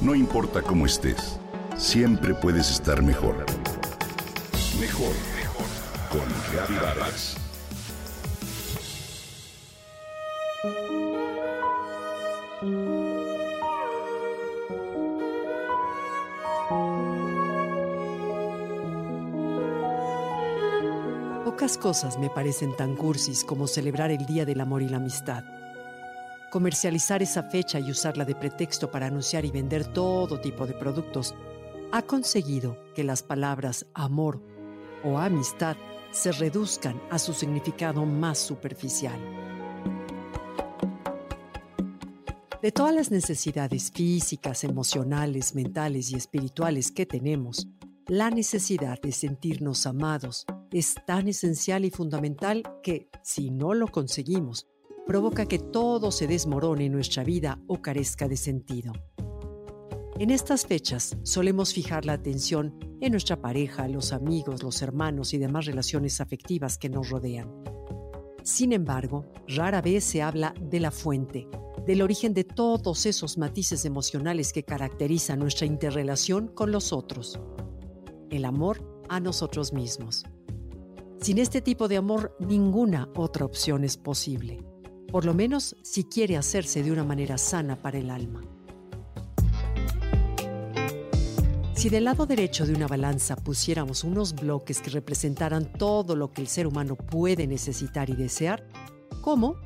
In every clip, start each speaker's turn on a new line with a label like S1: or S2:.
S1: No importa cómo estés, siempre puedes estar mejor. Mejor, mejor. Con Reavivadas.
S2: Pocas cosas me parecen tan cursis como celebrar el Día del Amor y la Amistad. Comercializar esa fecha y usarla de pretexto para anunciar y vender todo tipo de productos ha conseguido que las palabras amor o amistad se reduzcan a su significado más superficial. De todas las necesidades físicas, emocionales, mentales y espirituales que tenemos, la necesidad de sentirnos amados es tan esencial y fundamental que, si no lo conseguimos, provoca que todo se desmorone en nuestra vida o carezca de sentido. En estas fechas solemos fijar la atención en nuestra pareja, los amigos, los hermanos y demás relaciones afectivas que nos rodean. Sin embargo, rara vez se habla de la fuente, del origen de todos esos matices emocionales que caracterizan nuestra interrelación con los otros. El amor a nosotros mismos. Sin este tipo de amor, ninguna otra opción es posible por lo menos si quiere hacerse de una manera sana para el alma. Si del lado derecho de una balanza pusiéramos unos bloques que representaran todo lo que el ser humano puede necesitar y desear, como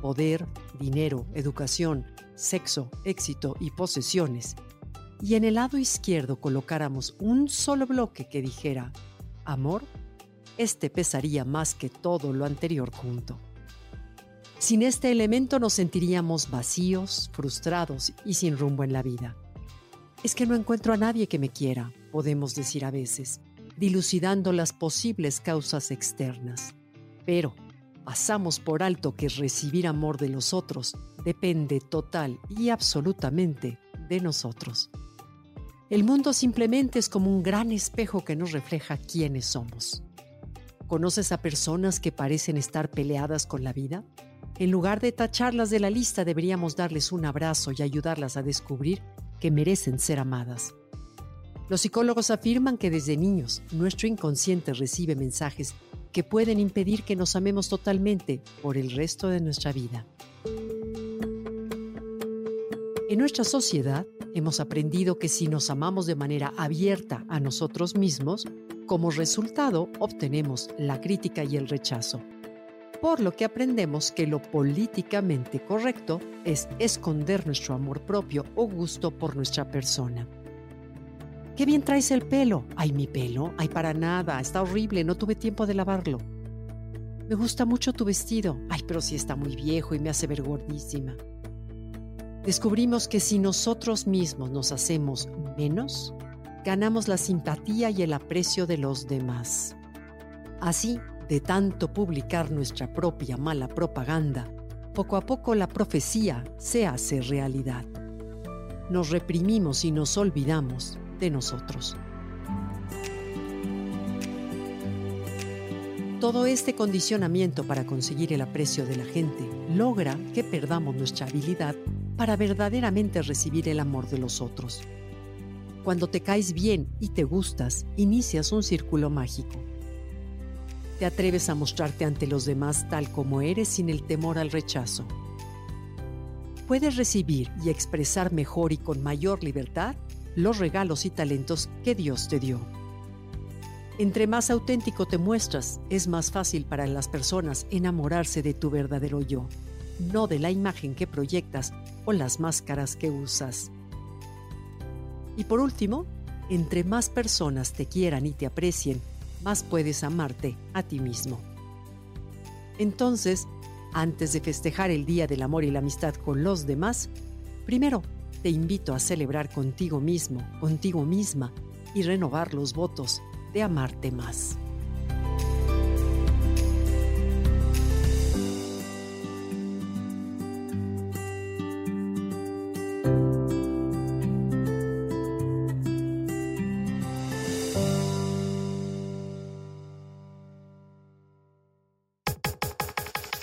S2: poder, dinero, educación, sexo, éxito y posesiones, y en el lado izquierdo colocáramos un solo bloque que dijera amor, este pesaría más que todo lo anterior junto. Sin este elemento nos sentiríamos vacíos, frustrados y sin rumbo en la vida. Es que no encuentro a nadie que me quiera, podemos decir a veces, dilucidando las posibles causas externas. Pero pasamos por alto que recibir amor de los otros depende total y absolutamente de nosotros. El mundo simplemente es como un gran espejo que nos refleja quiénes somos. ¿Conoces a personas que parecen estar peleadas con la vida? En lugar de tacharlas de la lista, deberíamos darles un abrazo y ayudarlas a descubrir que merecen ser amadas. Los psicólogos afirman que desde niños nuestro inconsciente recibe mensajes que pueden impedir que nos amemos totalmente por el resto de nuestra vida. En nuestra sociedad hemos aprendido que si nos amamos de manera abierta a nosotros mismos, como resultado obtenemos la crítica y el rechazo por lo que aprendemos que lo políticamente correcto es esconder nuestro amor propio o gusto por nuestra persona. Qué bien traes el pelo. Ay, mi pelo. Ay, para nada. Está horrible. No tuve tiempo de lavarlo. Me gusta mucho tu vestido. Ay, pero sí está muy viejo y me hace ver gordísima. Descubrimos que si nosotros mismos nos hacemos menos, ganamos la simpatía y el aprecio de los demás. Así, de tanto publicar nuestra propia mala propaganda, poco a poco la profecía se hace realidad. Nos reprimimos y nos olvidamos de nosotros. Todo este condicionamiento para conseguir el aprecio de la gente logra que perdamos nuestra habilidad para verdaderamente recibir el amor de los otros. Cuando te caes bien y te gustas, inicias un círculo mágico te atreves a mostrarte ante los demás tal como eres sin el temor al rechazo. Puedes recibir y expresar mejor y con mayor libertad los regalos y talentos que Dios te dio. Entre más auténtico te muestras, es más fácil para las personas enamorarse de tu verdadero yo, no de la imagen que proyectas o las máscaras que usas. Y por último, entre más personas te quieran y te aprecien, más puedes amarte a ti mismo. Entonces, antes de festejar el Día del Amor y la Amistad con los demás, primero te invito a celebrar contigo mismo, contigo misma y renovar los votos de amarte más.